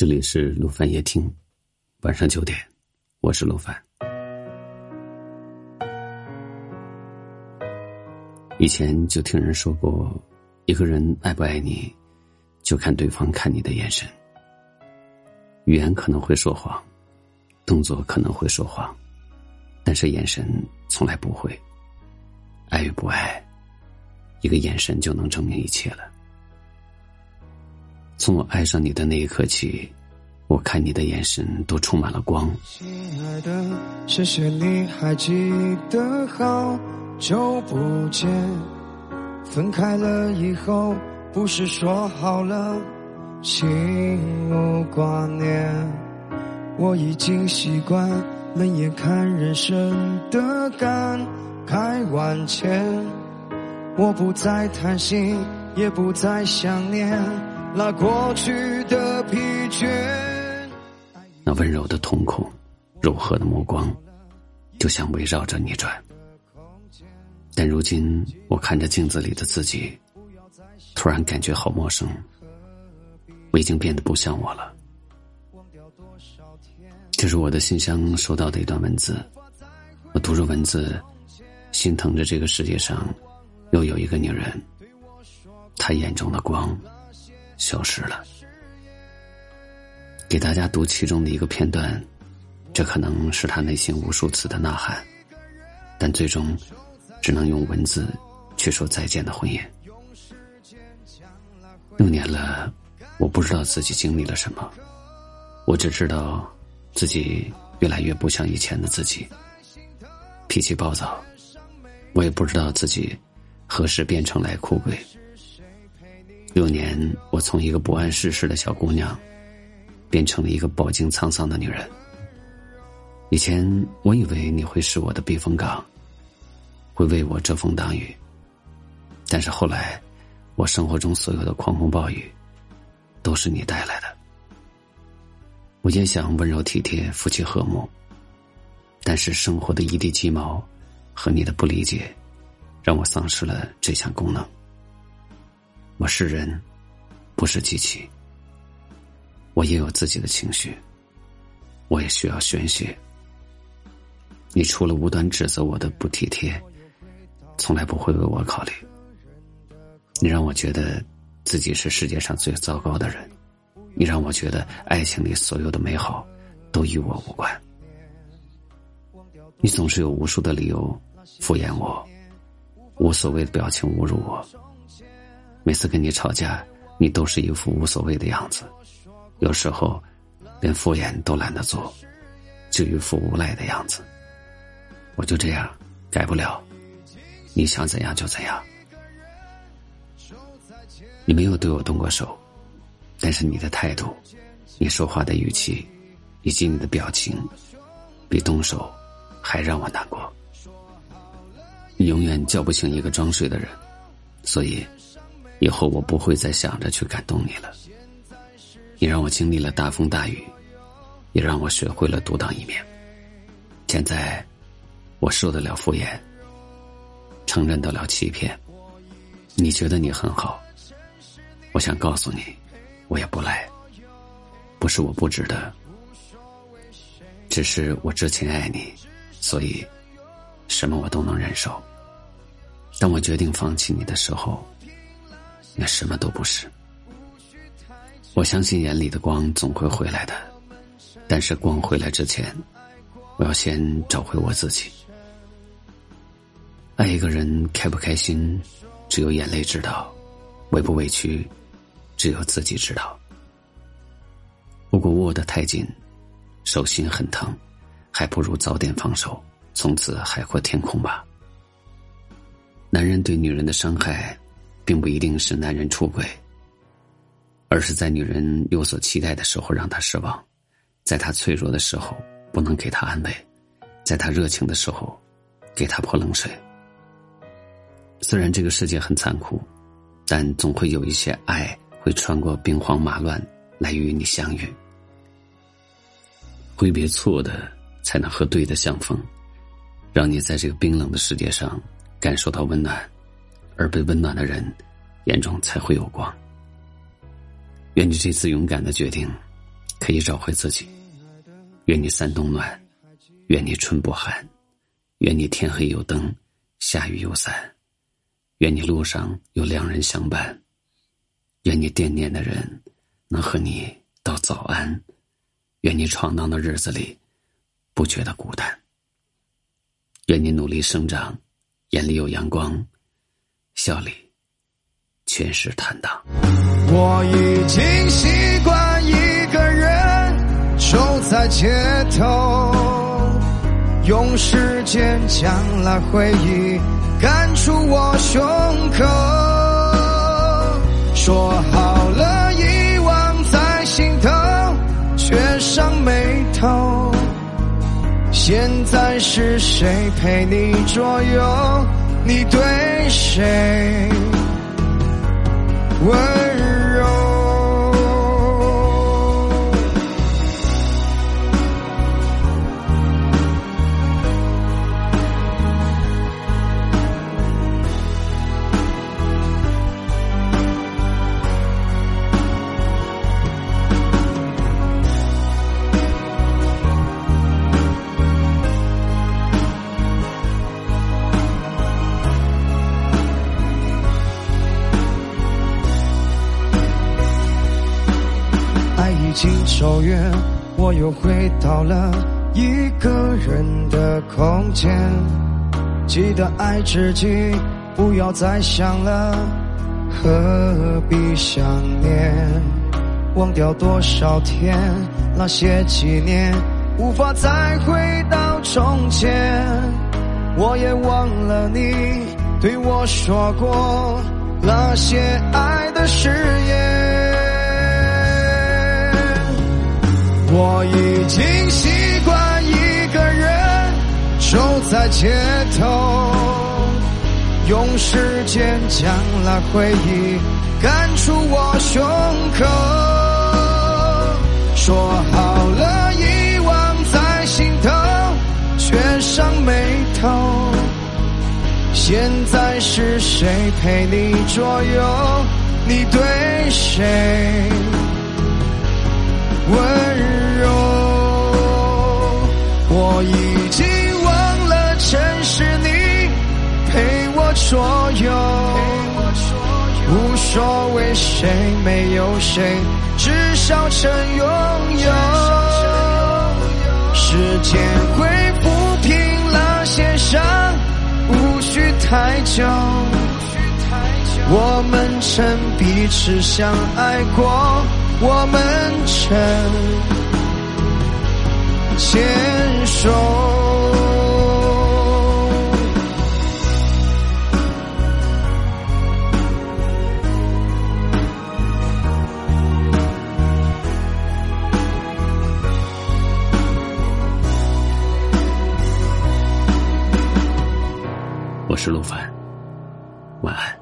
这里是陆凡夜听，晚上九点，我是陆凡。以前就听人说过，一个人爱不爱你，就看对方看你的眼神。语言可能会说谎，动作可能会说谎，但是眼神从来不会。爱与不爱，一个眼神就能证明一切了。从我爱上你的那一刻起，我看你的眼神都充满了光。亲爱的，谢谢你还记得好久不见。分开了以后，不是说好了心无挂念。我已经习惯冷眼看人生的感慨万千。我不再贪心，也不再想念。那过去的疲倦，那温柔的瞳孔，柔和的目光，就像围绕着你转。但如今我看着镜子里的自己，突然感觉好陌生。我已经变得不像我了。这是我的信箱收到的一段文字，我读着文字，心疼着这个世界上又有一个女人，她眼中的光。消失了。给大家读其中的一个片段，这可能是他内心无数次的呐喊，但最终只能用文字去说再见的婚姻。六年了，我不知道自己经历了什么，我只知道自己越来越不像以前的自己，脾气暴躁。我也不知道自己何时变成来哭鬼。六年，我从一个不谙世事的小姑娘，变成了一个饱经沧桑的女人。以前我以为你会是我的避风港，会为我遮风挡雨。但是后来，我生活中所有的狂风暴雨，都是你带来的。我也想温柔体贴、夫妻和睦，但是生活的一地鸡毛和你的不理解，让我丧失了这项功能。我是人，不是机器。我也有自己的情绪，我也需要宣泄。你除了无端指责我的不体贴，从来不会为我考虑。你让我觉得自己是世界上最糟糕的人，你让我觉得爱情里所有的美好都与我无关。你总是有无数的理由敷衍我，无所谓的表情侮辱我。每次跟你吵架，你都是一副无所谓的样子，有时候连敷衍都懒得做，就一副无赖的样子。我就这样，改不了，你想怎样就怎样。你没有对我动过手，但是你的态度、你说话的语气，以及你的表情，比动手还让我难过。你永远叫不醒一个装睡的人，所以。以后我不会再想着去感动你了。你让我经历了大风大雨，也让我学会了独当一面。现在，我受得了敷衍，承认得了欺骗。你觉得你很好，我想告诉你，我也不赖。不是我不值得，只是我之前爱你，所以什么我都能忍受。当我决定放弃你的时候。那什么都不是。我相信眼里的光总会回来的，但是光回来之前，我要先找回我自己。爱一个人开不开心，只有眼泪知道；委不委屈，只有自己知道。如果握得太紧，手心很疼，还不如早点放手，从此海阔天空吧。男人对女人的伤害。并不一定是男人出轨，而是在女人有所期待的时候让她失望，在她脆弱的时候不能给她安慰，在她热情的时候给她泼冷水。虽然这个世界很残酷，但总会有一些爱会穿过兵荒马乱来与你相遇。挥别错的，才能和对的相逢，让你在这个冰冷的世界上感受到温暖。而被温暖的人，眼中才会有光。愿你这次勇敢的决定，可以找回自己。愿你三冬暖，愿你春不寒，愿你天黑有灯，下雨有伞，愿你路上有良人相伴，愿你惦念的人能和你道早安，愿你闯荡的日子里不觉得孤单。愿你努力生长，眼里有阳光，笑里全是坦荡。我已经习惯一个人走在街头，用时间将来回忆赶出我胸口。说好了遗忘在心头，却上眉头。现在是谁陪你左右？你对谁？问爱已经走远，我又回到了一个人的空间。记得爱自己，不要再想了，何必想念？忘掉多少天，那些纪念，无法再回到从前。我也忘了你对我说过那些爱的誓我已经习惯一个人走在街头，用时间将那回忆赶出我胸口。说好了遗忘在心头，却上眉头。现在是谁陪你左右？你对谁所有。无所谓谁没有谁，至少曾拥有。时间会抚平那些伤，无需太久。我们曾彼此相爱过，我们曾我是陆凡，晚安。